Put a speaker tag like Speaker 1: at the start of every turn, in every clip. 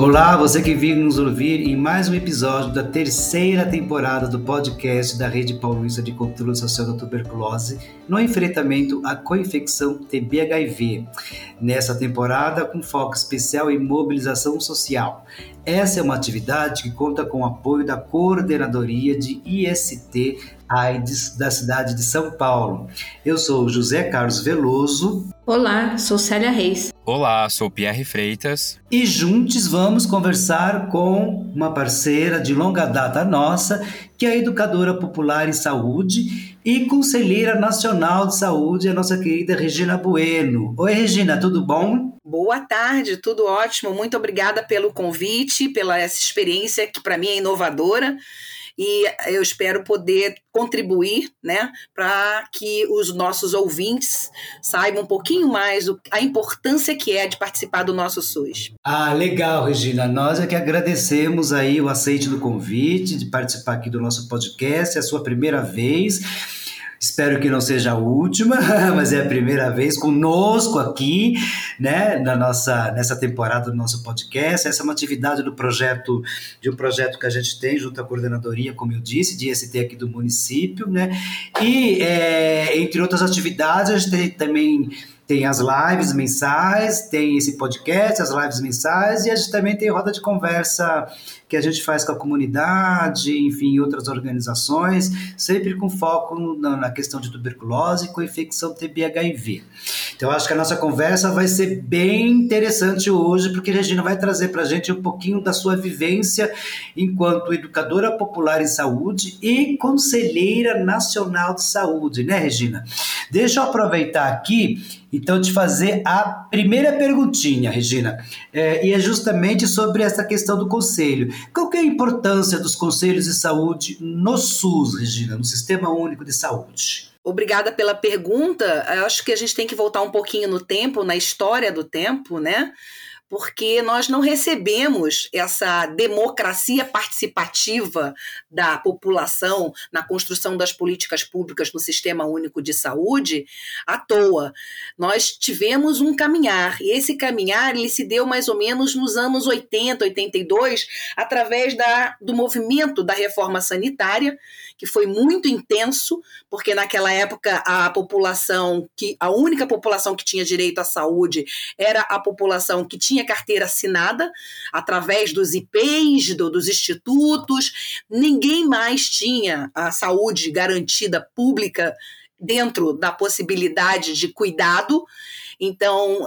Speaker 1: Olá, você que veio nos ouvir em mais um episódio da terceira temporada do podcast da Rede Paulista de Controle Social da Tuberculose no enfrentamento à co-infecção TB-HIV. Nessa temporada, com foco especial em mobilização social. Essa é uma atividade que conta com o apoio da Coordenadoria de IST AIDS da cidade de São Paulo. Eu sou José Carlos Veloso.
Speaker 2: Olá, sou Célia Reis.
Speaker 3: Olá, sou Pierre Freitas.
Speaker 1: E juntos vamos conversar com uma parceira de longa data nossa, que é a educadora popular em saúde e conselheira nacional de saúde, a nossa querida Regina Bueno. Oi, Regina, tudo bom?
Speaker 4: Boa tarde, tudo ótimo. Muito obrigada pelo convite, pela essa experiência que para mim é inovadora e eu espero poder contribuir, né, para que os nossos ouvintes saibam um pouquinho mais o, a importância que é de participar do nosso SUS.
Speaker 1: Ah, legal, Regina. Nós é que agradecemos aí o aceite do convite de participar aqui do nosso podcast, é a sua primeira vez. Espero que não seja a última, mas é a primeira vez conosco aqui, né, na nossa nessa temporada do nosso podcast. Essa é uma atividade do projeto de um projeto que a gente tem junto à coordenadoria, como eu disse, de IST aqui do município, né? E é, entre outras atividades, a gente tem também tem as lives mensais, tem esse podcast, as lives mensais, e a gente também tem roda de conversa que a gente faz com a comunidade, enfim, outras organizações, sempre com foco na, questão de tuberculose e com infecção TB-HIV. Então, acho que a nossa conversa vai ser bem interessante hoje, porque a Regina vai trazer para a gente um pouquinho da sua vivência enquanto educadora popular em saúde e conselheira nacional de saúde, né, Regina? Deixa eu aproveitar aqui, então, te fazer a primeira perguntinha, Regina, é, e é justamente sobre essa questão do conselho. Qual é a importância dos conselhos de saúde no SUS, Regina, no Sistema Único de Saúde?
Speaker 4: Obrigada pela pergunta. Eu acho que a gente tem que voltar um pouquinho no tempo, na história do tempo, né? Porque nós não recebemos essa democracia participativa da população na construção das políticas públicas no Sistema Único de Saúde à toa. Nós tivemos um caminhar, e esse caminhar ele se deu mais ou menos nos anos 80, 82, através da, do movimento da reforma sanitária, que foi muito intenso, porque naquela época a população que a única população que tinha direito à saúde era a população que tinha carteira assinada através dos IPs, do, dos institutos, ninguém mais tinha a saúde garantida pública dentro da possibilidade de cuidado. Então,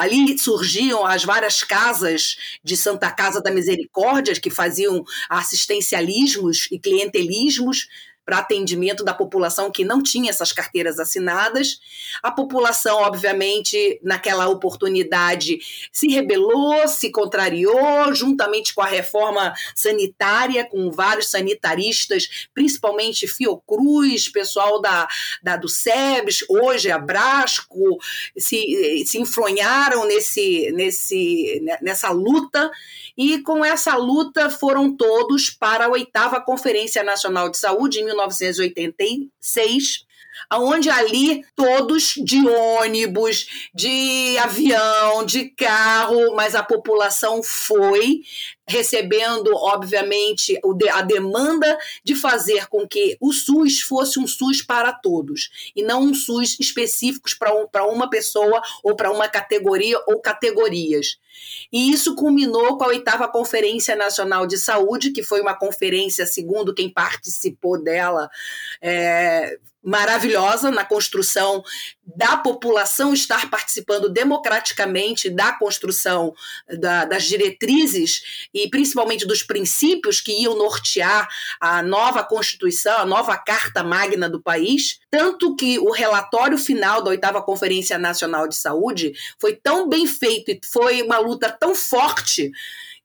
Speaker 4: ali surgiam as várias casas de Santa Casa da Misericórdia, que faziam assistencialismos e clientelismos para atendimento da população que não tinha essas carteiras assinadas. A população, obviamente, naquela oportunidade se rebelou, se contrariou, juntamente com a reforma sanitária, com vários sanitaristas, principalmente Fiocruz, pessoal da, da do SEBS, hoje a Brasco, se, se enfronharam nesse, nesse, nessa luta e com essa luta foram todos para a oitava Conferência Nacional de Saúde em 1986, aonde ali todos de ônibus, de avião, de carro, mas a população foi recebendo, obviamente, a demanda de fazer com que o SUS fosse um SUS para todos e não um SUS específico para uma pessoa ou para uma categoria ou categorias. E isso culminou com a oitava Conferência Nacional de Saúde, que foi uma conferência, segundo quem participou dela, é, maravilhosa na construção da população estar participando democraticamente da construção da, das diretrizes e principalmente dos princípios que iam nortear a nova Constituição, a nova Carta Magna do país. Tanto que o relatório final da oitava Conferência Nacional de Saúde foi tão bem feito e foi uma luta tão forte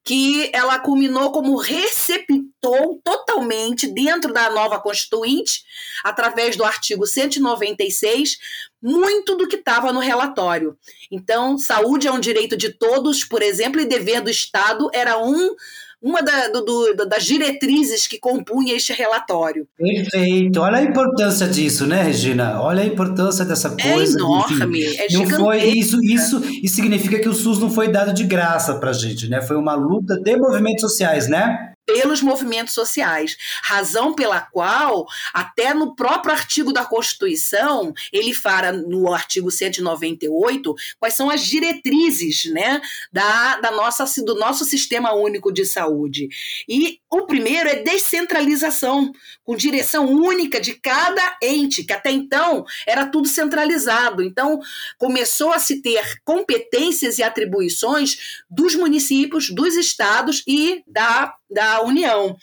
Speaker 4: que ela culminou como receptou totalmente dentro da nova Constituinte, através do artigo 196, muito do que estava no relatório. Então, saúde é um direito de todos, por exemplo, e dever do Estado era um uma da, do, do, das diretrizes que compunha este relatório.
Speaker 1: Perfeito. Olha a importância disso, né, Regina? Olha a importância dessa
Speaker 4: é
Speaker 1: coisa.
Speaker 4: É enorme, enfim, é
Speaker 1: não foi isso, isso, isso significa que o SUS não foi dado de graça para gente, né? Foi uma luta de movimentos sociais, né?
Speaker 4: Pelos movimentos sociais, razão pela qual, até no próprio artigo da Constituição, ele fala no artigo 198 quais são as diretrizes né, da, da nossa, do nosso sistema único de saúde. E o primeiro é descentralização, com direção única de cada ente, que até então era tudo centralizado. Então, começou a se ter competências e atribuições dos municípios, dos estados e da da União.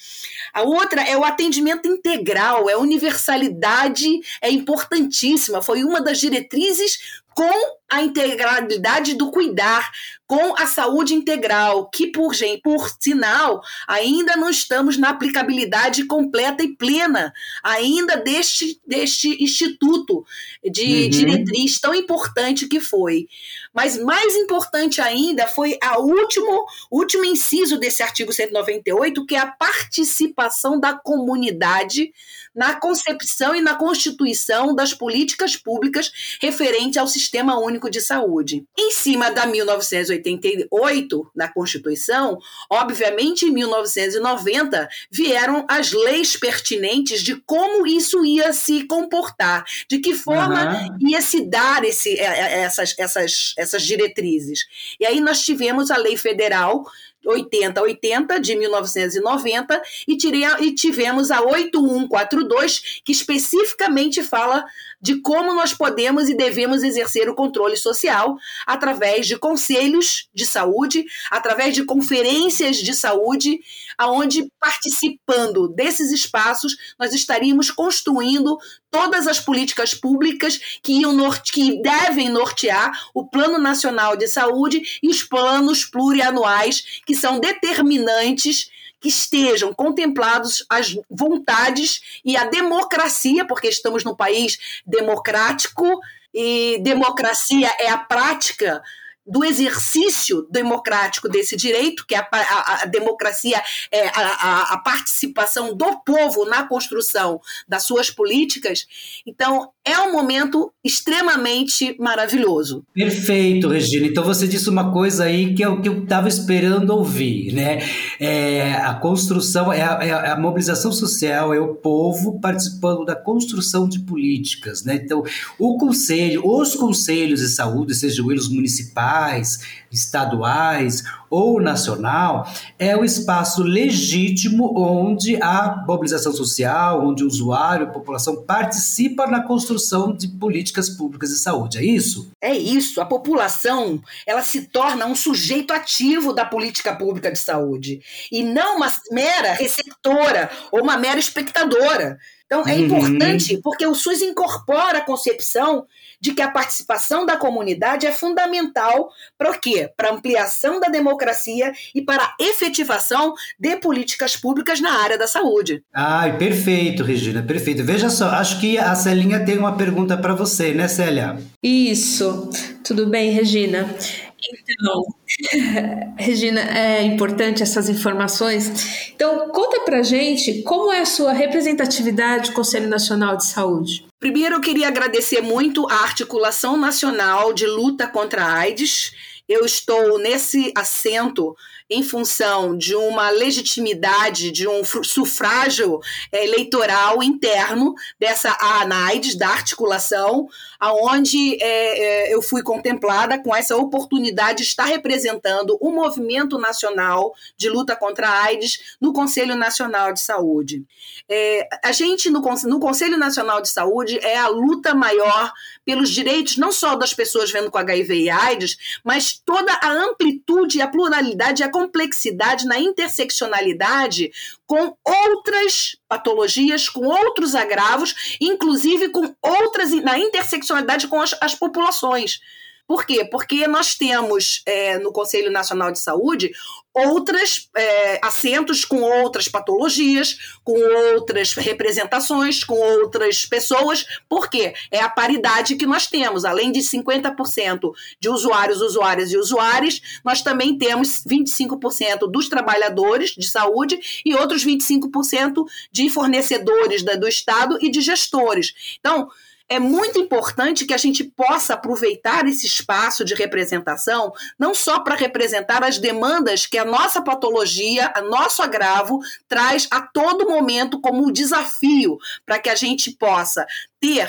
Speaker 4: A outra é o atendimento integral, é universalidade, é importantíssima. Foi uma das diretrizes com a integralidade do cuidar, com a saúde integral, que por, por sinal ainda não estamos na aplicabilidade completa e plena ainda deste, deste instituto de uhum. diretriz tão importante que foi. Mas mais importante ainda foi a último último inciso desse artigo 198, que é a participação da comunidade na concepção e na constituição das políticas públicas referente ao Sistema Único de Saúde. Em cima da 1988, na Constituição, obviamente em 1990 vieram as leis pertinentes de como isso ia se comportar, de que forma uhum. ia se dar esse, essas, essas, essas diretrizes. E aí nós tivemos a Lei Federal 8080 de 1990 e, tirei, e tivemos a 8142 que especificamente fala de como nós podemos e devemos exercer o controle social através de conselhos de saúde, através de conferências de saúde, aonde participando desses espaços nós estaríamos construindo todas as políticas públicas que, iam norte, que devem nortear o Plano Nacional de Saúde e os planos plurianuais que são determinantes que estejam contemplados as vontades e a democracia, porque estamos num país democrático e democracia é a prática do exercício democrático desse direito, que a, a, a democracia é a, a, participação do povo na construção das suas políticas. Então, é um momento extremamente maravilhoso.
Speaker 1: Perfeito, Regina. Então, você disse uma coisa aí que eu estava esperando ouvir, né? É, a construção, é a, é a, mobilização social, é o povo participando da construção de políticas, né? Então, o conselho, os conselhos de saúde, sejam eles municipais, estaduais ou nacional, é o espaço legítimo onde a mobilização social, onde o usuário, a população participa na construção de políticas públicas de saúde. É isso?
Speaker 4: É isso. A população ela se torna um sujeito ativo da política pública de saúde e não uma mera receptora ou uma mera espectadora. Então, é uhum. importante porque o SUS incorpora a concepção de que a participação da comunidade é fundamental para o quê? Para ampliação da democracia e para a efetivação de políticas públicas na área da saúde.
Speaker 1: Ai, perfeito, Regina, perfeito. Veja só, acho que a Celinha tem uma pergunta para você, né, Célia?
Speaker 2: Isso. Tudo bem, Regina? Então, Regina, é importante essas informações. Então, conta pra gente como é a sua representatividade no Conselho Nacional de Saúde.
Speaker 4: Primeiro, eu queria agradecer muito a Articulação Nacional de Luta contra a AIDS. Eu estou nesse assento em função de uma legitimidade, de um sufrágio é, eleitoral interno dessa ANAIDS, da articulação, aonde é, é, eu fui contemplada com essa oportunidade de estar representando o movimento nacional de luta contra a AIDS no Conselho Nacional de Saúde. É, a gente, no, no Conselho Nacional de Saúde, é a luta maior pelos direitos não só das pessoas vendo com HIV e AIDS, mas toda a amplitude, a pluralidade a complexidade na interseccionalidade com outras patologias, com outros agravos, inclusive com outras na interseccionalidade com as, as populações Por quê? Porque nós temos é, no Conselho Nacional de Saúde outras é, assentos com outras patologias, com outras representações, com outras pessoas. Por quê? É a paridade que nós temos. Além de 50% de usuários, usuárias e usuários, nós também temos 25% dos trabalhadores de saúde e outros 25% de fornecedores da, do Estado e de gestores. Então, é muito importante que a gente possa aproveitar esse espaço de representação, não só para representar as demandas que a nossa patologia, a nosso agravo, traz a todo momento como desafio para que a gente possa ter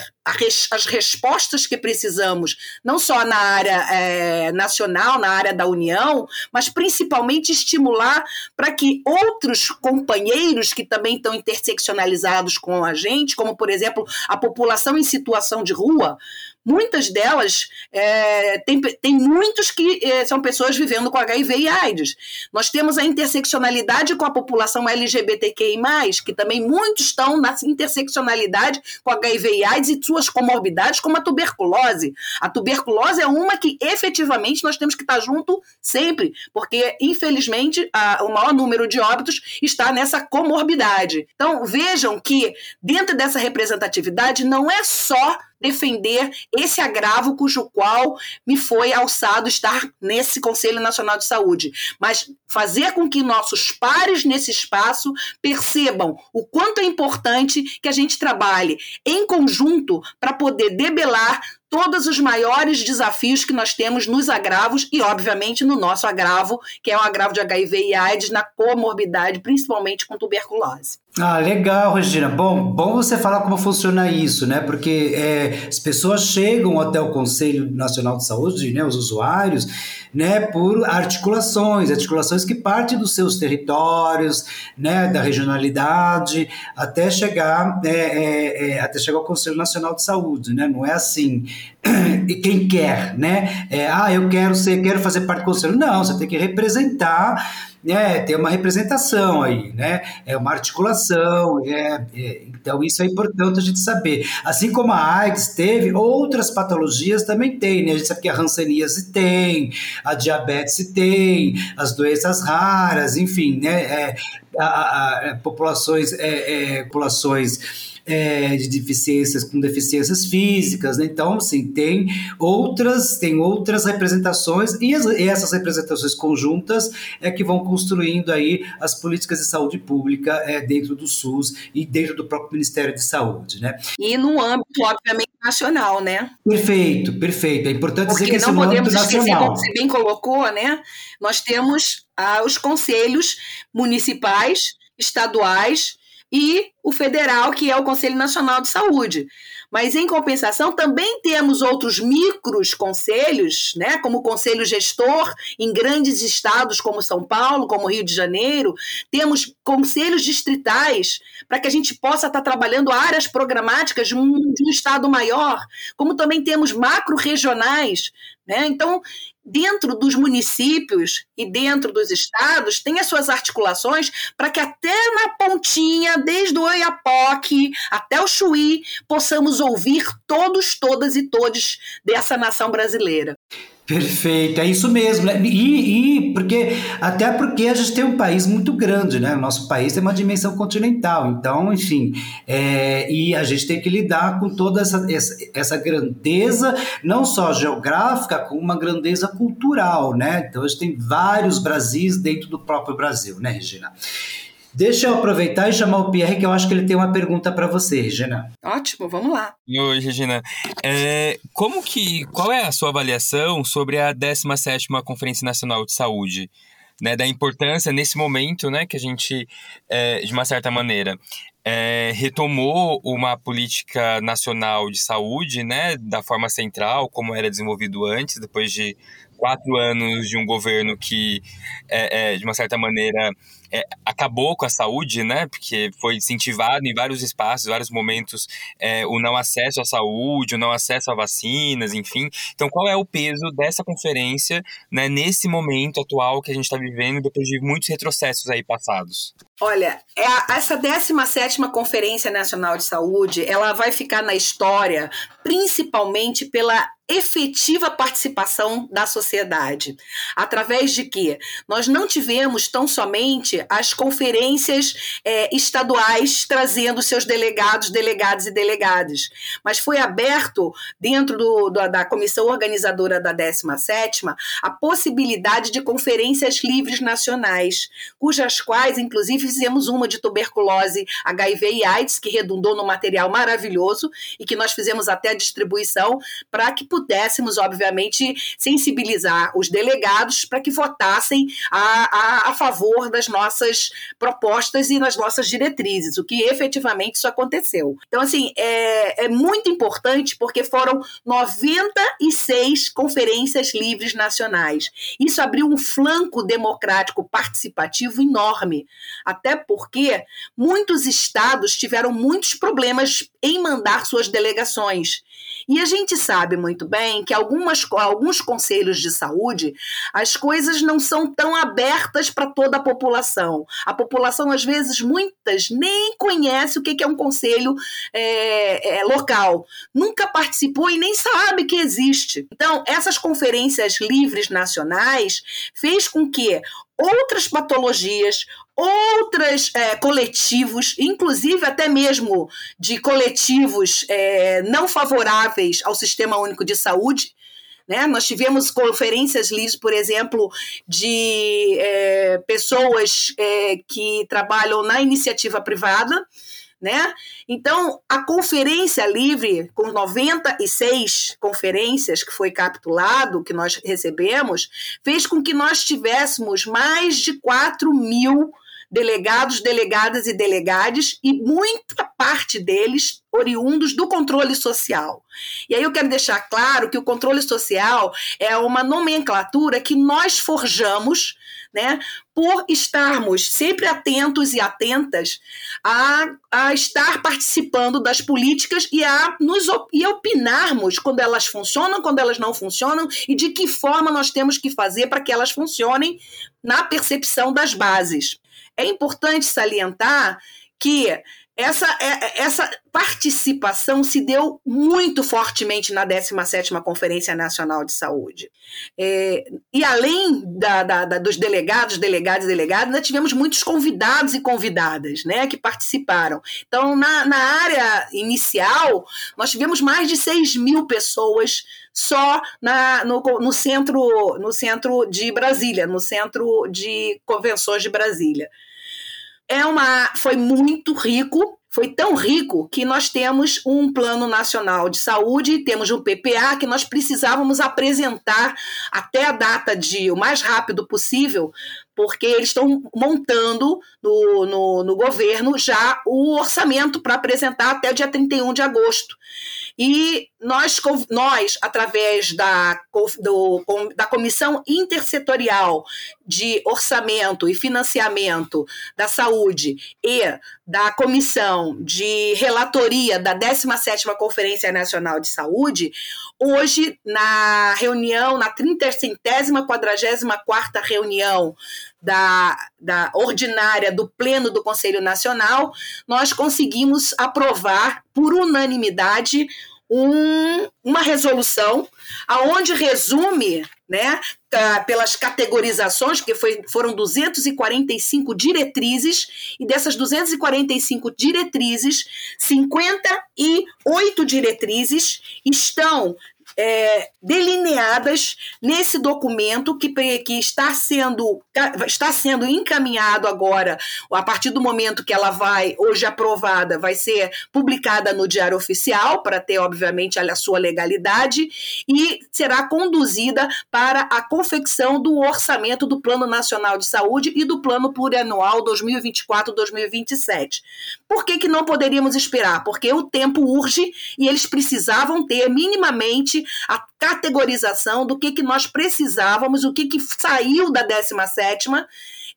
Speaker 4: as respostas que precisamos, não só na área é, nacional, na área da União, mas principalmente estimular para que outros companheiros que também estão interseccionalizados com a gente, como por exemplo a população em situação de rua, muitas delas é, tem, tem muitos que é, são pessoas vivendo com HIV e AIDS. Nós temos a interseccionalidade com a população LGBTQI, que também muitos estão na interseccionalidade com HIV e AIDS e suas comorbidades, como a tuberculose. A tuberculose é uma que efetivamente nós temos que estar junto sempre, porque infelizmente a, o maior número de óbitos está nessa comorbidade. Então vejam que dentro dessa representatividade não é só defender esse agravo cujo qual me foi alçado estar nesse Conselho Nacional de Saúde, mas fazer com que nossos pares nesse espaço percebam o quanto é importante que a gente trabalhe em conjunto para poder debelar todos os maiores desafios que nós temos nos agravos e, obviamente, no nosso agravo, que é o agravo de HIV e AIDS na comorbidade, principalmente com tuberculose.
Speaker 1: Ah, legal, Regina. Bom, bom você falar como funciona isso, né? Porque é, as pessoas chegam até o Conselho Nacional de Saúde, né, os usuários, né, por articulações, articulações que partem dos seus territórios, né, da regionalidade, até chegar, é, é, é até chegar ao Conselho Nacional de Saúde, né? Não é assim e quem quer, né? É, ah, eu quero ser, quero fazer parte do conselho. Não, você tem que representar, né? Ter uma representação aí, né? É uma articulação, é, é, então isso é importante a gente saber. Assim como a AIDS teve, outras patologias também tem, né? A gente sabe que a hanseníase tem, a diabetes tem, as doenças raras, enfim, né? É, a, a, a, populações, é, é populações é, de deficiências com deficiências físicas, né? Então, assim, tem outras, tem outras representações e, as, e, essas representações conjuntas é que vão construindo aí as políticas de saúde pública é, dentro do SUS e dentro do próprio Ministério de Saúde, né?
Speaker 4: E no âmbito, obviamente, nacional, né?
Speaker 1: Perfeito, perfeito. É importante
Speaker 4: Porque
Speaker 1: dizer que
Speaker 4: não podemos esquecer, como você bem colocou, né? Nós temos ah, os conselhos municipais, estaduais, e o federal, que é o Conselho Nacional de Saúde. Mas, em compensação, também temos outros micros conselhos, né, como o Conselho Gestor, em grandes estados como São Paulo, como Rio de Janeiro. Temos conselhos distritais, para que a gente possa estar trabalhando áreas programáticas de um, de um estado maior, como também temos macro-regionais. Né? Então, dentro dos municípios e dentro dos estados, tem as suas articulações para que até na pontinha, desde o Oiapoque até o Chuí, possamos ouvir todos, todas e todos dessa nação brasileira.
Speaker 1: Perfeito, é isso mesmo. Né? E, e, porque até porque a gente tem um país muito grande, né? O nosso país tem uma dimensão continental, então, enfim, é, e a gente tem que lidar com toda essa, essa, essa, grandeza, não só geográfica, como uma grandeza cultural, né? Então a gente tem vários Brasis dentro do próprio Brasil, né, Regina? Deixa eu aproveitar e chamar o Pierre, que eu acho que ele tem uma pergunta para você, Regina.
Speaker 4: Ótimo, vamos lá.
Speaker 3: Oi, Regina. É, como que, qual é a sua avaliação sobre a 17ª Conferência Nacional de Saúde? Né, da importância nesse momento né, que a gente, é, de uma certa maneira, é, retomou uma política nacional de saúde né, da forma central, como era desenvolvido antes, depois de quatro anos de um governo que, é, é, de uma certa maneira, é, acabou com a saúde, né? Porque foi incentivado em vários espaços, vários momentos, é, o não acesso à saúde, o não acesso a vacinas, enfim. Então, qual é o peso dessa conferência né, nesse momento atual que a gente está vivendo, depois de muitos retrocessos aí passados?
Speaker 4: Olha, é essa 17 Conferência Nacional de Saúde, ela vai ficar na história principalmente pela efetiva participação da sociedade. Através de quê? Nós não tivemos tão somente as conferências é, estaduais trazendo seus delegados, delegados e delegadas, mas foi aberto, dentro do, do, da comissão organizadora da 17, a possibilidade de conferências livres nacionais, cujas quais, inclusive, fizemos uma de tuberculose, HIV e AIDS, que redundou no material maravilhoso e que nós fizemos até a distribuição para que pudéssemos, obviamente, sensibilizar os delegados para que votassem a, a, a favor das nossas propostas e nas nossas diretrizes, o que efetivamente isso aconteceu. Então, assim, é, é muito importante porque foram 96 conferências livres nacionais. Isso abriu um flanco democrático participativo enorme, até porque muitos estados tiveram muitos problemas em mandar suas delegações. E a gente sabe muito bem que algumas, alguns conselhos de saúde, as coisas não são tão abertas para toda a população. A população, às vezes, muitas nem conhece o que é um conselho é, é, local, nunca participou e nem sabe que existe. Então, essas conferências livres nacionais fez com que outras patologias, outros é, coletivos, inclusive até mesmo de coletivos é, não favoráveis ao Sistema Único de Saúde. Né? Nós tivemos conferências livres, por exemplo, de é, pessoas é, que trabalham na iniciativa privada, né? Então, a conferência livre, com 96 conferências que foi capitulado, que nós recebemos, fez com que nós tivéssemos mais de 4 mil delegados, delegadas e delegades, e muita parte deles oriundos do controle social. E aí eu quero deixar claro que o controle social é uma nomenclatura que nós forjamos né, por estarmos sempre atentos e atentas a, a estar participando das políticas e a nos e opinarmos quando elas funcionam, quando elas não funcionam e de que forma nós temos que fazer para que elas funcionem na percepção das bases. É importante salientar que essa, é, essa participação se deu muito fortemente na 17ª Conferência Nacional de Saúde. É, e além da, da, da, dos delegados, delegados e delegadas, nós tivemos muitos convidados e convidadas né, que participaram. Então, na, na área inicial, nós tivemos mais de 6 mil pessoas só na, no, no, centro, no centro de Brasília, no centro de convenções de Brasília é uma, foi muito rico, foi tão rico que nós temos um plano nacional de saúde, temos um PPA que nós precisávamos apresentar até a data de o mais rápido possível, porque eles estão montando no, no, no governo já o orçamento para apresentar até o dia 31 de agosto. E nós, nós através da, do, da Comissão Intersetorial de Orçamento e Financiamento da Saúde e da Comissão de Relatoria da 17ª Conferência Nacional de Saúde, hoje, na reunião, na 30ª, 44ª reunião da, da ordinária do Pleno do Conselho Nacional, nós conseguimos aprovar por unanimidade um, uma resolução aonde resume, né, pelas categorizações, que foi, foram 245 diretrizes, e dessas 245 diretrizes, 58 diretrizes estão é, delineadas nesse documento que, que está, sendo, está sendo encaminhado agora, a partir do momento que ela vai, hoje aprovada, vai ser publicada no Diário Oficial, para ter, obviamente, a sua legalidade, e será conduzida para a confecção do orçamento do Plano Nacional de Saúde e do Plano Plurianual 2024-2027. Por que, que não poderíamos esperar? Porque o tempo urge e eles precisavam ter minimamente a categorização do que, que nós precisávamos, o que, que saiu da 17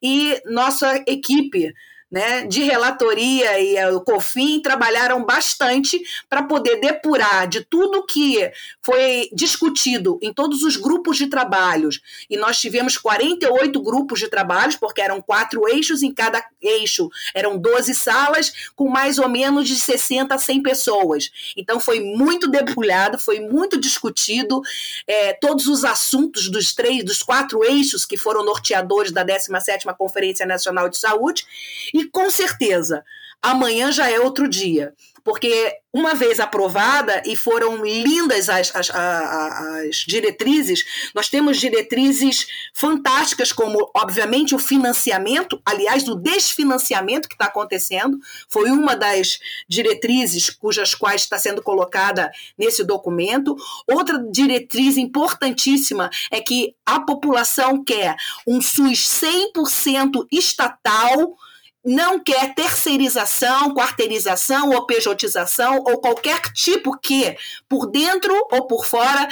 Speaker 4: e nossa equipe né, de relatoria e o COFIN trabalharam bastante para poder depurar de tudo que foi discutido em todos os grupos de trabalhos. E nós tivemos 48 grupos de trabalhos, porque eram quatro eixos, em cada eixo eram 12 salas, com mais ou menos de 60 a 100 pessoas. Então foi muito debulhado, foi muito discutido, é, todos os assuntos dos três, dos quatro eixos que foram norteadores da 17ª Conferência Nacional de Saúde, e e com certeza, amanhã já é outro dia. Porque uma vez aprovada, e foram lindas as, as, as, diretrizes, nós temos diretrizes fantásticas, como, obviamente, o financiamento, aliás, o desfinanciamento que está acontecendo, foi uma das diretrizes cujas quais está sendo colocada nesse documento. Outra diretriz importantíssima é que a população quer um SUS 100% estatal não quer terceirização, quarteirização ou pejotização ou qualquer tipo que, por dentro ou por fora,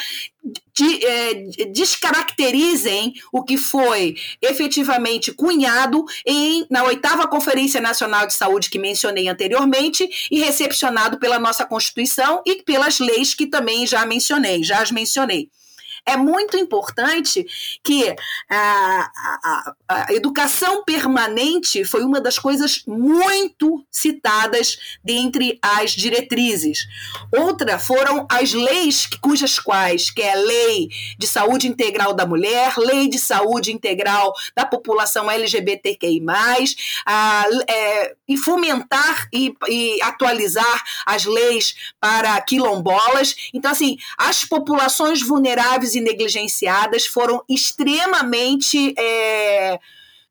Speaker 4: de, é, descaracterizem o que foi efetivamente cunhado em, na oitava Conferência Nacional de Saúde que mencionei anteriormente e recepcionado pela nossa Constituição e pelas leis que também já mencionei, já as mencionei é muito importante que a, a, a, educação permanente foi uma das coisas muito citadas dentre as diretrizes. Outra foram as leis cujas quais, que é a Lei de Saúde Integral da Mulher, Lei de Saúde Integral da População LGBTQI+, a, é, e fomentar e, e atualizar as leis para quilombolas. Então, assim, as populações vulneráveis e negligenciadas foram extremamente é,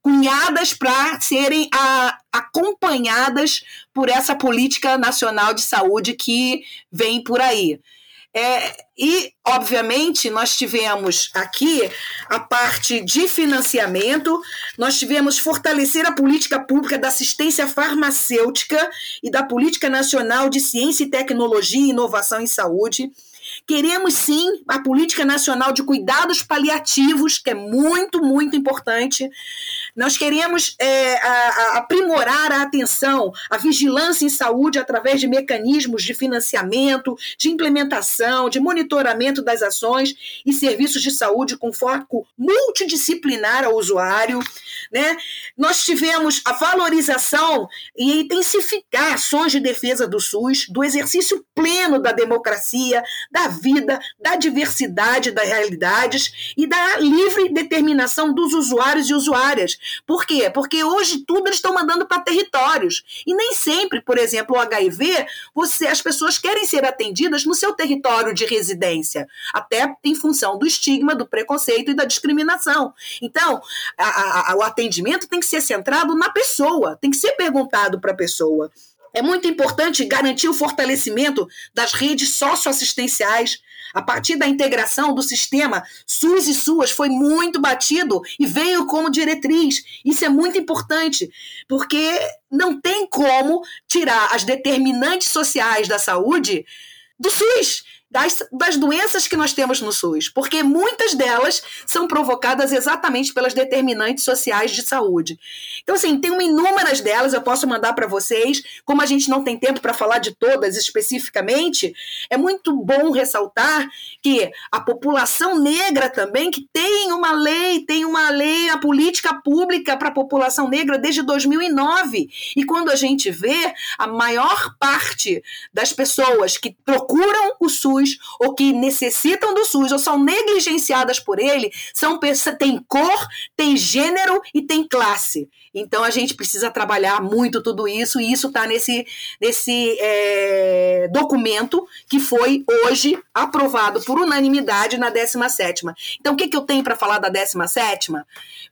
Speaker 4: cunhadas para serem a, acompanhadas por essa política nacional de saúde que vem por aí. É, e, obviamente, nós tivemos aqui a parte de financiamento, nós tivemos fortalecer a política pública da assistência farmacêutica e da política nacional de ciência e tecnologia e inovação em saúde. Queremos sim a política nacional de cuidados paliativos, que é muito, muito importante. Nós queremos é, a, a aprimorar a atenção, a vigilância em saúde através de mecanismos de financiamento, de implementação, de monitoramento das ações e serviços de saúde com foco multidisciplinar ao usuário. Né? Nós tivemos a valorização e intensificar ações de defesa do SUS, do exercício pleno da democracia, da vida, da diversidade das realidades e da livre determinação dos usuários e usuárias. Por quê? Porque hoje tudo eles estão mandando para territórios. E nem sempre, por exemplo, o HIV, você, as pessoas querem ser atendidas no seu território de residência, até em função do estigma, do preconceito e da discriminação. Então, a, a, o atendimento tem que ser centrado na pessoa, tem que ser perguntado para a pessoa. É muito importante garantir o fortalecimento das redes socioassistenciais. A partir da integração do sistema SUS e SUAS foi muito batido e veio como diretriz. Isso é muito importante, porque não tem como tirar as determinantes sociais da saúde do SUS das, das doenças que nós temos no SUS, porque muitas delas são provocadas exatamente pelas determinantes sociais de saúde. Então, assim, tem inúmeras delas, eu posso mandar para vocês. Como a gente não tem tempo para falar de todas especificamente, é muito bom ressaltar que a população negra também, que tem uma lei, tem uma lei, a política pública para a população negra desde 2009. E quando a gente vê a maior parte das pessoas que procuram o SUS, SUS ou que necessitam do SUS ou são negligenciadas por ele, são tem cor, tem gênero e tem classe. Então a gente precisa trabalhar muito tudo isso e isso está nesse, nesse é, documento que foi hoje aprovado por unanimidade na 17 Então o que, que eu tenho para falar da 17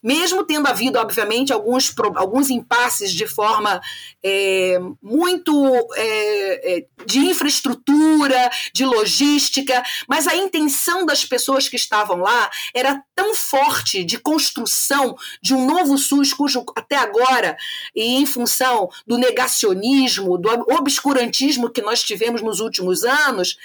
Speaker 4: Mesmo tendo havido, obviamente, alguns, alguns impasses de forma é, muito é, é de infraestrutura, de logística, mas a intenção das pessoas que estavam lá era tão forte de construção de um novo SUS, cujo até agora, e em função do negacionismo, do obscurantismo que nós tivemos nos últimos anos,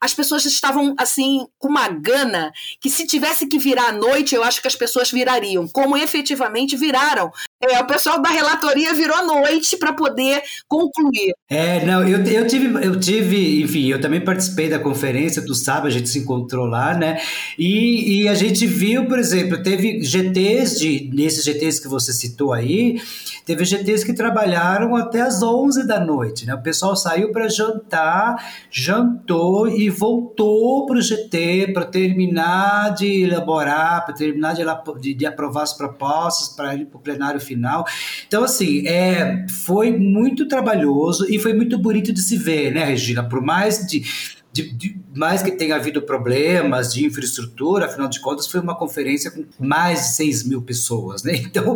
Speaker 4: as pessoas estavam assim com uma gana que se tivesse que virar à noite, eu acho que as pessoas virariam, como efetivamente viraram É, o pessoal da relatoria virou à noite para poder concluir.
Speaker 1: É, não, eu, eu, tive, eu tive, enfim, eu também participei da conferência, tu sabe, a gente se encontrou lá, né? E, e a gente viu, por exemplo, teve GTs, de, nesses GTs que você citou aí, teve GTs que trabalharam até as 11 da noite, né? O pessoal saiu para jantar, jantou e voltou para o GT para terminar de elaborar, para terminar de, de, de aprovar as propostas para ir para o plenário final. Então, assim, é, foi muito trabalhoso e foi muito bonito de se ver, né, Regina? Por mais de de, de, mais que tenha havido problemas de infraestrutura, afinal de contas, foi uma conferência com mais de 6 mil pessoas, né? Então,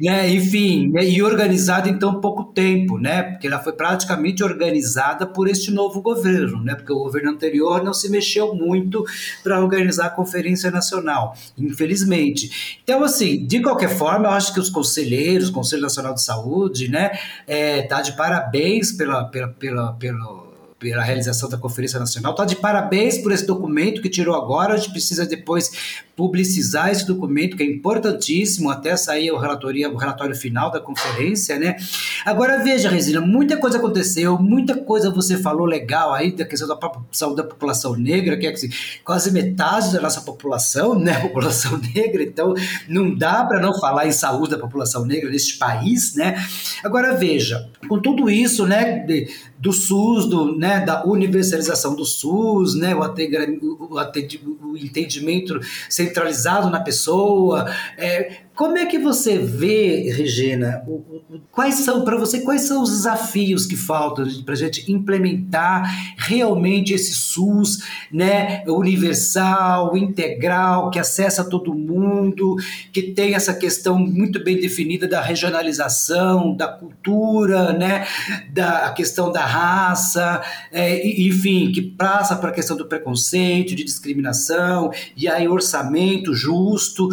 Speaker 1: né, enfim, né, e organizada em tão pouco tempo, né? Porque ela foi praticamente organizada por este novo governo, né? Porque o governo anterior não se mexeu muito para organizar a Conferência Nacional, infelizmente. Então, assim, de qualquer forma, eu acho que os conselheiros, o Conselho Nacional de Saúde, né, é, tá de parabéns pela, pela, pela, pela pela realização da Conferência Nacional. Está de parabéns por esse documento que tirou agora. A gente precisa depois publicizar esse documento, que é importantíssimo, até sair o, relatoria, o relatório final da conferência, né? Agora, veja, Resina, muita coisa aconteceu, muita coisa você falou legal aí da questão da saúde da população negra, que é quase metade da nossa população, né? População negra, então não dá para não falar em saúde da população negra neste país, né? Agora, veja, com tudo isso, né, do SUS, do, né, da universalização do SUS, né, o, o, o entendimento centralizado na pessoa. É, como é que você vê, Regina, quais são, para você, quais são os desafios que faltam para a gente implementar realmente esse SUS né, universal, integral, que acessa todo mundo, que tem essa questão muito bem definida da regionalização, da cultura, né, da questão da raça, é, enfim, que passa para a questão do preconceito, de discriminação, e aí orçamento justo.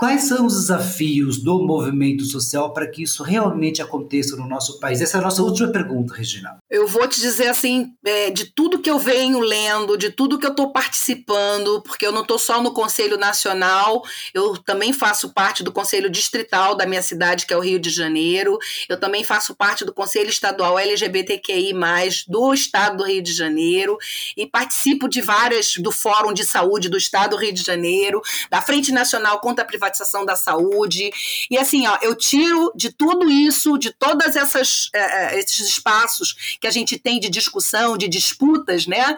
Speaker 1: Quais são os desafios do movimento social para que isso realmente aconteça no nosso país? Essa é a nossa última pergunta, Regina.
Speaker 4: Eu vou te dizer assim, é, de tudo que eu venho lendo, de tudo que eu estou participando, porque eu não estou só no Conselho Nacional, eu também faço parte do Conselho Distrital da minha cidade, que é o Rio de Janeiro, eu também faço parte do Conselho Estadual LGBTQI, do Estado do Rio de Janeiro, e participo de várias, do Fórum de Saúde do Estado do Rio de Janeiro, da Frente Nacional contra a Privatização da saúde. E assim, ó, eu tiro de tudo isso, de todas essas é, esses espaços que a gente tem de discussão, de disputas, né?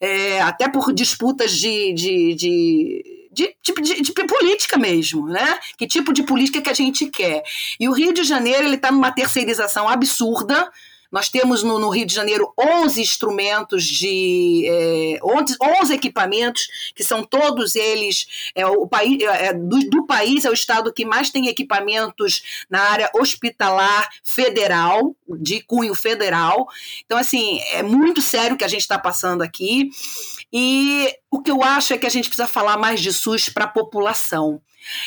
Speaker 4: É, até por disputas de, de, de de, de, de, política mesmo, né? Que tipo de política que a gente quer. E o Rio de Janeiro ele está numa terceirização absurda nós temos no, no Rio de Janeiro 11 instrumentos de é, 11, 11 equipamentos que são todos eles é, o país é, é, do, do país é o estado que mais tem equipamentos na área hospitalar federal de cunho federal. Então assim é muito sério o que a gente está passando aqui. E o que eu acho é que a gente precisa falar mais de SUS para a população.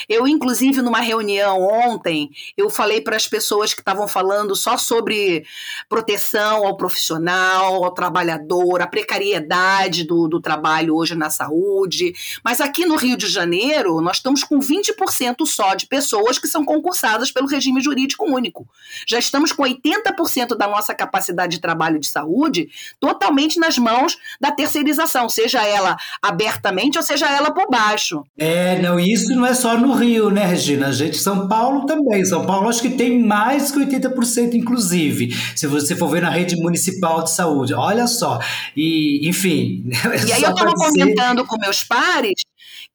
Speaker 4: Eu, inclusive, numa reunião ontem, eu falei para as pessoas que estavam falando só sobre proteção ao profissional, ao trabalhador, a precariedade do, do trabalho hoje na saúde. Mas aqui no Rio de Janeiro, nós estamos com 20% só de pessoas que são concursadas pelo regime jurídico único. Já estamos com 80% da nossa capacidade de trabalho de saúde totalmente nas mãos da terceirização, seja ela abertamente ou seja ela por baixo.
Speaker 1: É, não, isso não é só no Rio, né, Regina? A gente, São Paulo também. São Paulo acho que tem mais que 80%, inclusive, se você for ver na rede municipal de saúde. Olha só. E, enfim.
Speaker 4: E aí eu estava comentando com meus pares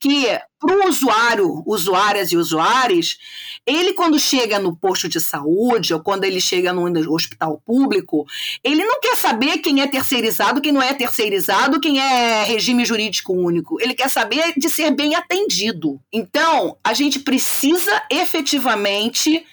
Speaker 4: que para o usuário, usuárias e usuários, ele quando chega no posto de saúde ou quando ele chega no hospital público, ele não quer saber quem é terceirizado, quem não é terceirizado, quem é regime jurídico único. Ele quer saber de ser bem atendido. Então, a gente precisa efetivamente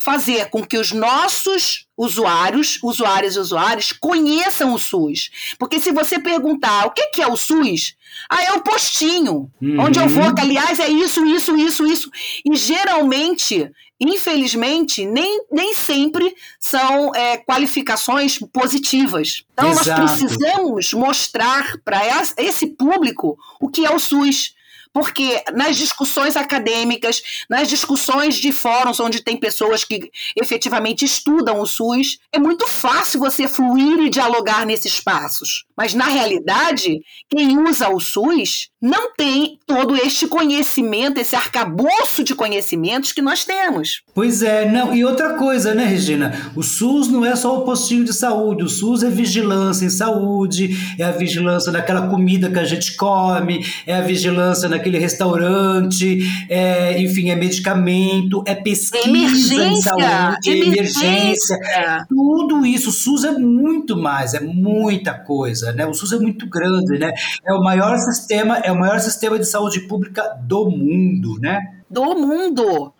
Speaker 4: fazer com que os nossos usuários, usuárias e usuários, conheçam o SUS. Porque se você perguntar o que é o SUS, ah, é o postinho, uhum. onde eu vou, que aliás é isso, isso, isso, isso. E geralmente, infelizmente, nem, nem sempre são é, qualificações positivas. Então, Exato. nós precisamos mostrar para esse público o que é o SUS Porque nas discussões acadêmicas, nas discussões de fóruns onde tem pessoas que efetivamente estudam o SUS, é muito fácil você fluir e dialogar nesses espaços. Mas, na realidade, quem usa o SUS não tem todo este conhecimento, esse arcabouço de conhecimentos que nós temos.
Speaker 1: Pois é, não. E outra coisa, né, Regina? O SUS não é só o postinho de saúde, o SUS é vigilância em saúde, é a vigilância naquela comida que a gente come, é a vigilância naquele restaurante, é, enfim, é medicamento, é pesquisa
Speaker 4: emergência,
Speaker 1: em saúde,
Speaker 4: emergência.
Speaker 1: emergência. Tudo isso. O SUS é muito mais, é muita coisa né? O SUS é muito grande, né? É o maior sistema, é o maior sistema de saúde pública do mundo, né?
Speaker 4: Do mundo.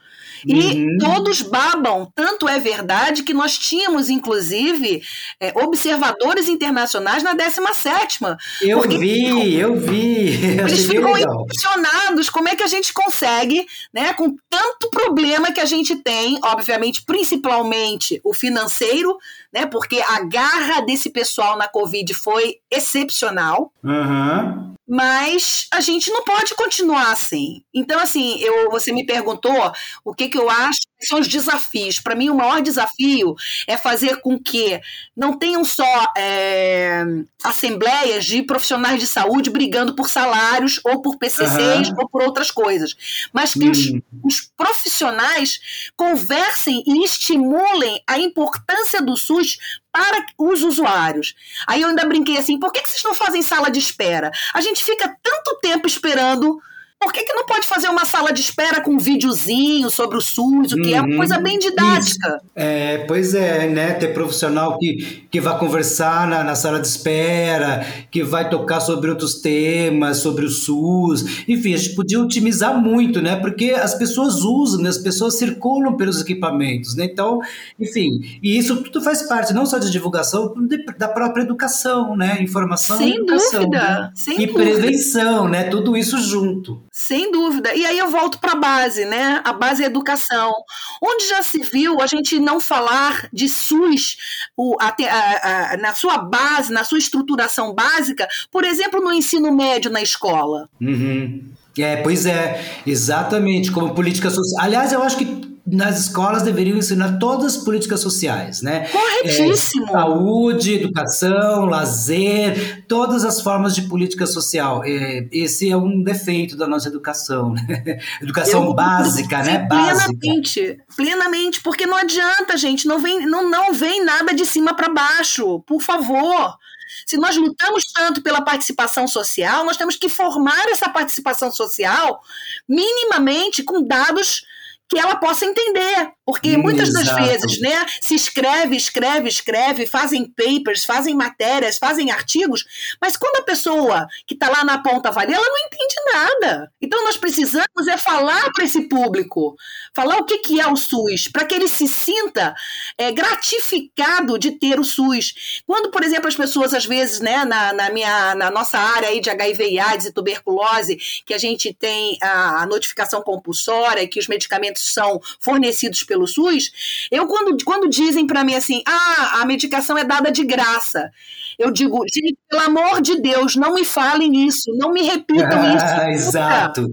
Speaker 4: E uhum. todos babam. Tanto é verdade que nós tínhamos, inclusive, é, observadores internacionais na 17.
Speaker 1: Eu vi, eu vi.
Speaker 4: Eles ficam impressionados como é que a gente consegue, né, com tanto problema que a gente tem, obviamente, principalmente o financeiro, né? Porque a garra desse pessoal na Covid foi excepcional.
Speaker 1: Uhum.
Speaker 4: Mas a gente não pode continuar assim. Então, assim, eu, você me perguntou o que, que eu acho que são os desafios. Para mim, o maior desafio é fazer com que não tenham só é, assembleias de profissionais de saúde brigando por salários ou por PCCs uhum. ou por outras coisas, mas que os, hum. os profissionais conversem e estimulem a importância do SUS para os usuários. Aí eu ainda brinquei assim, por que, que vocês não fazem sala de espera? A gente fica tanto tempo esperando por que, que não pode fazer uma sala de espera com um videozinho sobre o SUS, o que uhum. é uma coisa bem didática?
Speaker 1: É, pois é, né? Ter profissional que, que vai conversar na, na sala de espera, que vai tocar sobre outros temas, sobre o SUS. Enfim, a gente podia otimizar muito, né? Porque as pessoas usam, né? as pessoas circulam pelos equipamentos, né? Então, enfim, e isso tudo faz parte não só de divulgação, da própria educação, né? Informação
Speaker 4: Sem
Speaker 1: e educação.
Speaker 4: Dúvida,
Speaker 1: né?
Speaker 4: sem
Speaker 1: e
Speaker 4: dúvida.
Speaker 1: prevenção, né? Tudo isso junto.
Speaker 4: Sem dúvida. E aí eu volto para a base, né? A base é educação. Onde já se viu a gente não falar de SUS o, a, a, a, na sua base, na sua estruturação básica, por exemplo, no ensino médio na escola?
Speaker 1: Uhum. É, pois é, exatamente, como política social. Aliás, eu acho que nas escolas deveriam ensinar todas as políticas sociais, né?
Speaker 4: Corretíssimo.
Speaker 1: É, saúde, educação, lazer, todas as formas de política social. É, esse é um defeito da nossa educação, né? Educação Eu, básica, né?
Speaker 4: Plenamente,
Speaker 1: básica.
Speaker 4: plenamente, porque não adianta, gente, não vem, não, não vem nada de cima para baixo, por favor. Se nós lutamos tanto pela participação social, nós temos que formar essa participação social minimamente com dados que ela possa entender. Porque muitas das vezes, né, se escreve, escreve, escreve, fazem papers, fazem matérias, fazem artigos, mas quando a pessoa que está lá na ponta varia, ela não entende nada. Então nós precisamos é falar para esse público, falar o que, que é o SUS, para que ele se sinta é, gratificado de ter o SUS. Quando, por exemplo, as pessoas, às vezes, né, na, na, minha, na nossa área aí de HIV AIDS e tuberculose, que a gente tem a, a notificação compulsória e que os medicamentos são fornecidos pelo pelo SUS, eu quando, quando dizem para mim assim, ah, a medicação é dada de graça, eu digo, gente, pelo amor de Deus, não me falem isso, não me repitam
Speaker 1: ah,
Speaker 4: isso.
Speaker 1: Exato.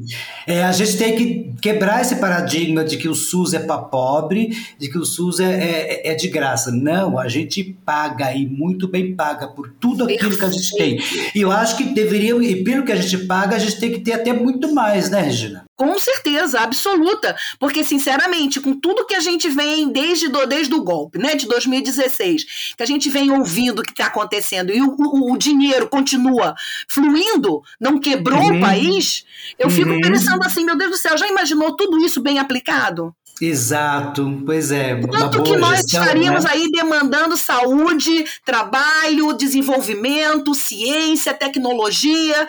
Speaker 1: É, a gente tem que quebrar esse paradigma de que o SUS é para pobre, de que o SUS é, é, é, de graça. Não, a gente paga e muito bem paga por tudo aquilo que a gente tem. E eu acho que deveria, e pelo que a gente paga, a gente tem que ter até muito mais, né, Regina?
Speaker 4: Com certeza, absoluta. Porque, sinceramente, com tudo que a gente vem desde, do, desde o golpe, né, de 2016, que a gente vem ouvindo o que está acontecendo e o, o, o, dinheiro continua fluindo, não quebrou uhum. o país, eu uhum. fico pensando assim, meu Deus do céu, já imaginou tudo isso bem aplicado?
Speaker 1: Exato, pois é.
Speaker 4: Quanto que nós gestão, estaríamos né? aí demandando saúde, trabalho, desenvolvimento, ciência, tecnologia.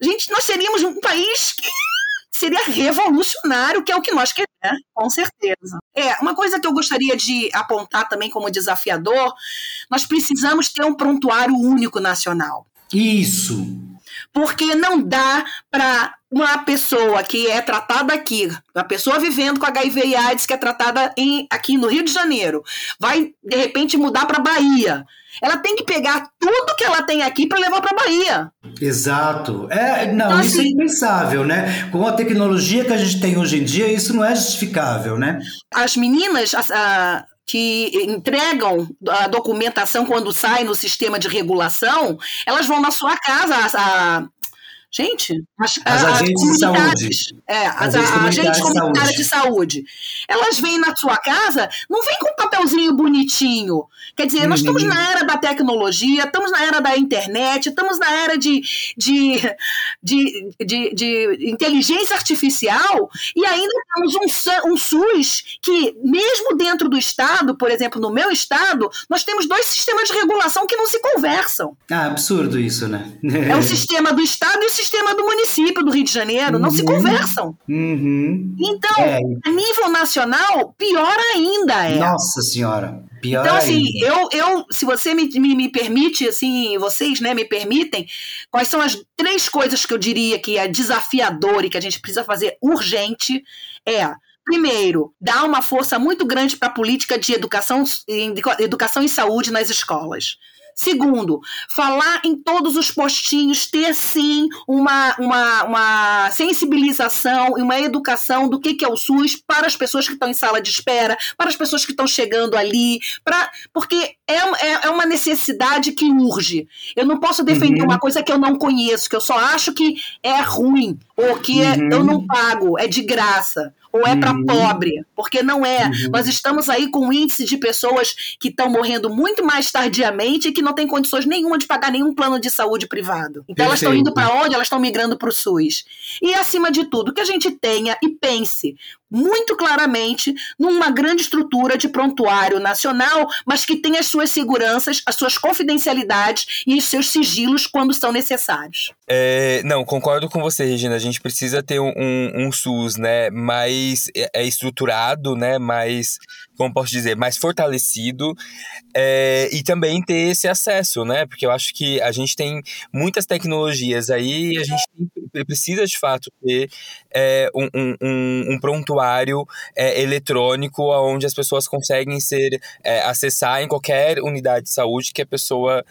Speaker 4: Gente, nós seríamos um país que seria revolucionário, que é o que nós queremos, né? com certeza. É, uma coisa que eu gostaria de apontar também como desafiador, nós precisamos ter um prontuário único nacional.
Speaker 1: Isso.
Speaker 4: Porque não dá para uma pessoa que é tratada aqui, uma pessoa vivendo com HIV e AIDS que é tratada em, aqui no Rio de Janeiro, vai de repente mudar para Bahia. Ela tem que pegar tudo que ela tem aqui para levar para Bahia.
Speaker 1: Exato. É, não, então, isso é assim, é impensável, né? Com a tecnologia que a gente tem hoje em dia, isso não é justificável, né?
Speaker 4: As meninas, a, a que entregam a documentação quando sai no sistema de regulação, elas vão na sua casa, a, Gente,
Speaker 1: as, as agentes de saúde.
Speaker 4: É, as, as agentes comunitárias de saúde. Elas vêm na sua casa, não vem com um papelzinho bonitinho. Quer dizer, uhum. nós estamos uhum. na era da tecnologia, estamos na era da internet, estamos na era de, de, de, de, de inteligência artificial e ainda temos um, um SUS que, mesmo dentro do Estado, por exemplo, no meu Estado, nós temos dois sistemas de regulação que não se conversam.
Speaker 1: Ah, absurdo isso, né?
Speaker 4: É o sistema do Estado e o sistema do município do Rio de Janeiro, uhum. não se uhum. conversam.
Speaker 1: Uhum.
Speaker 4: Então, é. a nível nacional, pior ainda é.
Speaker 1: Nossa Senhora. Pior
Speaker 4: então,
Speaker 1: assim,
Speaker 4: ainda. eu, eu, se você me, me, me, permite, assim, vocês, né, me permitem, quais são as três coisas que eu diria que é desafiador e que a gente precisa fazer urgente é Primeiro, dar uma força muito grande para a política de educação, educação e saúde nas escolas. Segundo, falar em todos os postinhos, ter sim uma, uma, uma sensibilização e uma educação do que, que é o SUS para as pessoas que estão em sala de espera, para as pessoas que estão chegando ali, pra, porque é, é, é uma necessidade que urge. Eu não posso defender uhum. uma coisa que eu não conheço, que eu só acho que é ruim, ou que uhum. eu não pago, é de graça ou é para uhum. pobre, porque não é. Uhum. Nós estamos aí com um índice de pessoas que estão morrendo muito mais tardiamente e que não têm condições nenhuma de pagar nenhum plano de saúde privado. Então Perfeito. elas estão indo para onde? Elas estão migrando para o SUS. E acima de tudo, que a gente tenha e pense muito claramente numa grande estrutura de prontuário nacional, mas que tem as suas seguranças, as suas confidencialidades e os seus sigilos quando são necessários.
Speaker 3: É, não, concordo com você, Regina. A gente precisa ter um, um, um SUS né, mais é, é estruturado, né, mais como posso dizer, mais fortalecido é, e também ter esse acesso, né? Porque eu acho que a gente tem muitas tecnologias aí e a gente precisa de fato ter é, um, um, um, prontuário é, eletrônico onde as pessoas conseguem ser acessar em qualquer unidade de saúde que a pessoa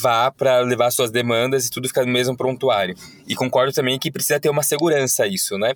Speaker 3: vá para levar suas demandas e tudo ficar no mesmo prontuário. E concordo também que precisa ter uma segurança isso, né?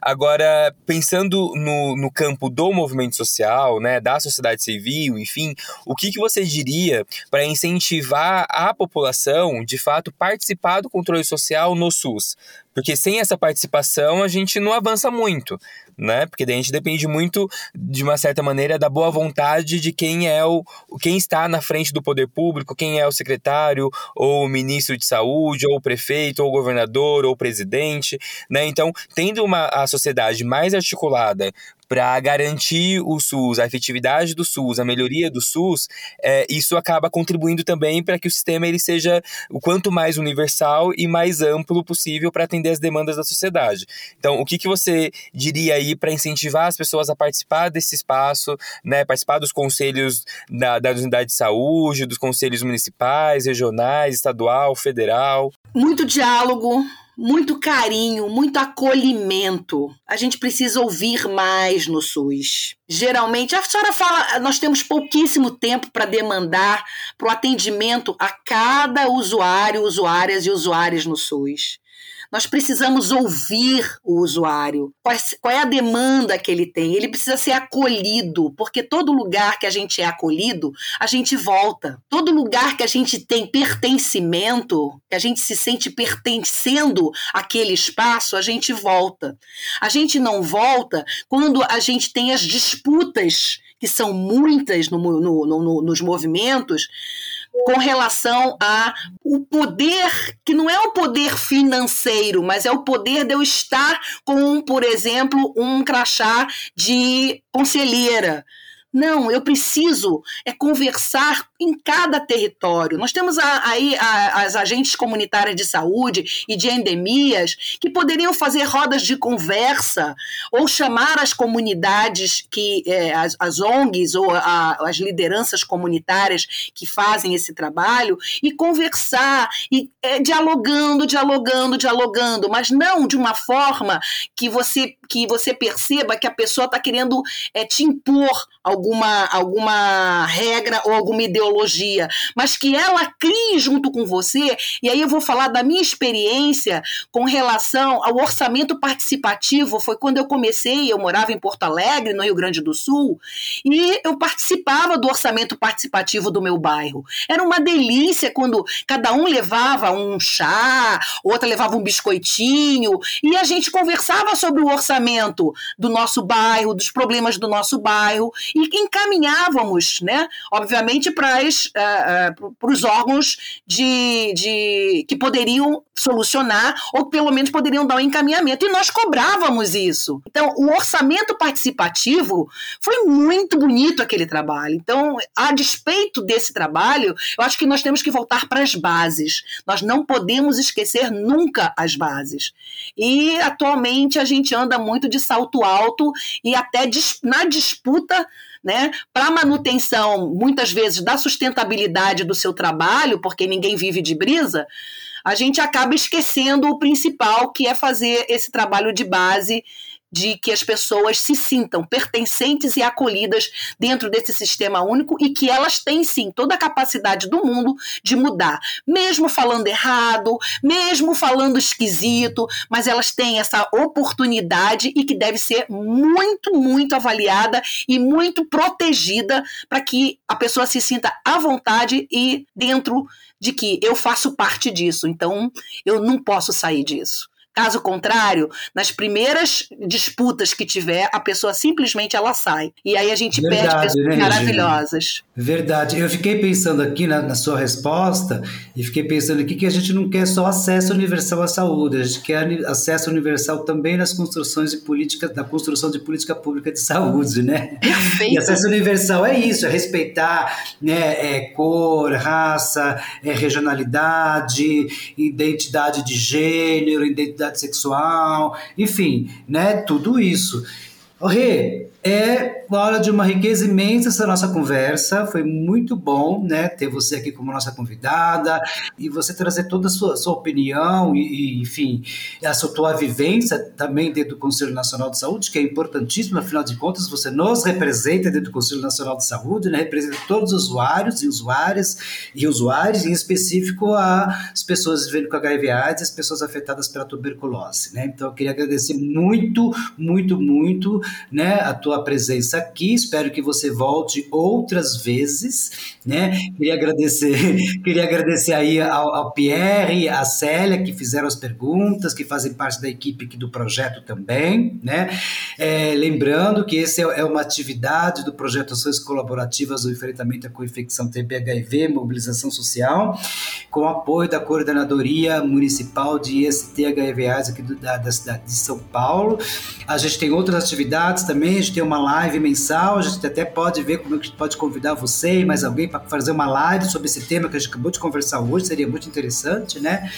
Speaker 3: Agora, pensando no, no campo do movimento social, né, da sociedade civil, enfim, o que, que você diria para incentivar a população, de fato, participar do controle social no SUS? Porque sem essa participação a gente não avança muito, né? Porque daí a gente depende muito, de uma certa maneira, da boa vontade de quem é o quem está na frente do poder público, quem é o secretário, ou o ministro de saúde, ou o prefeito, ou o governador, ou o presidente, né? Então, tendo uma a sociedade mais articulada para garantir o SUS, a efetividade do SUS, a melhoria do SUS, é, isso acaba contribuindo também para que o sistema ele seja o quanto mais universal e mais amplo possível para atender as demandas da sociedade. Então, o que, que você diria aí para incentivar as pessoas a participar desse espaço, né, participar dos conselhos da, da unidade de saúde, dos conselhos municipais, regionais, estadual, federal?
Speaker 4: Muito diálogo, muito carinho, muito acolhimento. A gente precisa ouvir mais no SUS. Geralmente, a senhora fala, nós temos pouquíssimo tempo para demandar para o atendimento a cada usuário, usuárias e usuários no SUS. Nós precisamos ouvir o usuário. Qual é a demanda que ele tem? Ele precisa ser acolhido, porque todo lugar que a gente é acolhido, a gente volta. Todo lugar que a gente tem pertencimento, que a gente se sente pertencendo àquele espaço, a gente volta. A gente não volta quando a gente tem as disputas, que são muitas no, no, no, nos movimentos, com relação a o poder que não é o poder financeiro, mas é o poder de eu estar com, por exemplo, um crachá de conselheira Não, eu preciso é conversar em cada território. Nós temos aí as agentes comunitárias de saúde e de endemias que poderiam fazer rodas de conversa ou chamar as comunidades que é, as, as, ONGs ou a, as lideranças comunitárias que fazem esse trabalho e conversar e é, dialogando, dialogando, dialogando, mas não de uma forma que você que você perceba que a pessoa está querendo é, te impor alguma, alguma regra ou alguma ideologia, mas que ela crie junto com você. E aí eu vou falar da minha experiência com relação ao orçamento participativo. Foi quando eu comecei, eu morava em Porto Alegre, no Rio Grande do Sul, e eu participava do orçamento participativo do meu bairro. Era uma delícia quando cada um levava um chá, outra levava um biscoitinho, e a gente conversava sobre o orçamento do nosso bairro, dos problemas do nosso bairro, e encaminhávamos, né, obviamente, para uh, uh, os órgãos de, de, que poderiam solucionar ou pelo menos poderiam dar um encaminhamento. E nós cobrávamos isso. Então, o orçamento participativo foi muito bonito aquele trabalho. Então, a despeito desse trabalho, eu acho que nós temos que voltar para as bases. Nós não podemos esquecer nunca as bases. E atualmente a gente anda muito de salto alto e até na disputa né, para manutenção, muitas vezes, da sustentabilidade do seu trabalho, porque ninguém vive de brisa, a gente acaba esquecendo o principal, que é fazer esse trabalho de base de que as pessoas se sintam pertencentes e acolhidas dentro desse sistema único e que elas têm sim toda a capacidade do mundo de mudar, mesmo falando errado, mesmo falando esquisito, mas elas têm essa oportunidade e que deve ser muito, muito avaliada e muito protegida para que a pessoa se sinta à vontade e dentro de que eu faço parte disso, então eu não posso sair disso. Caso contrário, nas primeiras disputas que tiver, a pessoa simplesmente ela sai. E aí a gente Verdade, perde pessoas né, maravilhosas.
Speaker 1: Verdade. Eu fiquei pensando aqui na, na, sua resposta e fiquei pensando aqui que a gente não quer só acesso universal à saúde, a gente quer acesso universal também nas construções de política, na construção de política pública de saúde, né? Perfeito. E acesso universal é isso, é respeitar né, é cor, raça, é regionalidade, identidade de gênero, identidade sexual, enfim, né? Tudo isso. Rê, é hora de uma riqueza imensa essa nossa conversa. Foi muito bom né, ter você aqui como nossa convidada e você trazer toda a sua, sua opinião e, e, enfim, a sua tua vivência também dentro do Conselho Nacional de Saúde, que é importantíssimo, afinal de contas, você nos representa dentro do Conselho Nacional de Saúde, né, representa todos os usuários e usuárias e usuários, em específico as pessoas vivendo com HIV AIDS e as pessoas afetadas pela tuberculose. Né? Então, eu queria agradecer muito, muito, muito né, a tua presença aqui. Espero que você volte outras vezes, né? Queria agradecer, queria agradecer aí ao, ao Pierre, à Célia que fizeram as perguntas, que fazem parte da equipe aqui do projeto também, né? É, lembrando que esse é, é uma atividade do projeto Ações Colaborativas do Enfrentamento à Co-Infecção TB-HIV, Mobilização Social, com apoio da Coordenadoria Municipal de IST-HIV-AIDS aqui do, da, da cidade de São Paulo. A gente tem outras atividades também, a gente tem uma live mensal, a gente até pode ver como a gente pode convidar você e mais alguém para fazer uma live sobre esse tema que a gente acabou de conversar hoje, seria muito interessante, né?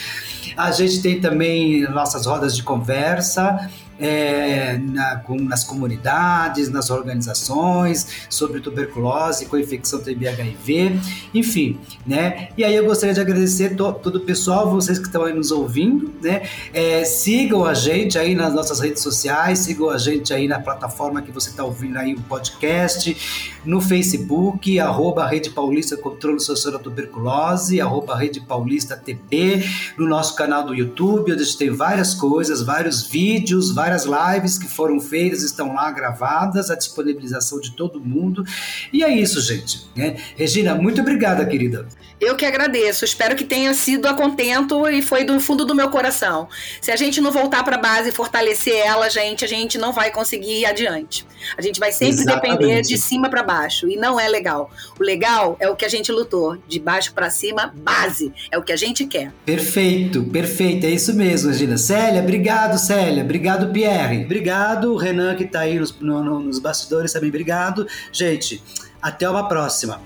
Speaker 1: A gente tem também nossas rodas de conversa, é, na, com, nas comunidades, nas organizações, sobre tuberculose, com infecção TB-HIV, enfim, né? E aí eu gostaria de agradecer to, todo o pessoal, vocês que estão aí nos ouvindo, né? É, sigam a gente aí nas nossas redes sociais, sigam a gente aí na plataforma que você está ouvindo aí o podcast, no Facebook, arroba Rede Paulista Controle Social da Tuberculose, arroba Rede Paulista TB, no nosso canal do YouTube, onde a gente tem várias coisas, vários vídeos, várias várias lives que foram feitas, estão lá gravadas, a disponibilização de todo mundo. E é isso, gente. Né? Regina, muito obrigada, querida.
Speaker 4: Eu que agradeço. Espero que tenha sido a contento e foi do fundo do meu coração. Se a gente não voltar para a base e fortalecer ela, gente, a gente não vai conseguir ir adiante. A gente vai sempre Exatamente. depender de cima para baixo e não é legal. O legal é o que a gente lutou, de baixo para cima, base. É o que a gente quer.
Speaker 1: Perfeito, perfeito. É isso mesmo, Regina. Célia, obrigado, Célia. Obrigado, Pierre, obrigado. Renan, que está aí nos, no, nos bastidores, também obrigado. Gente, até uma próxima.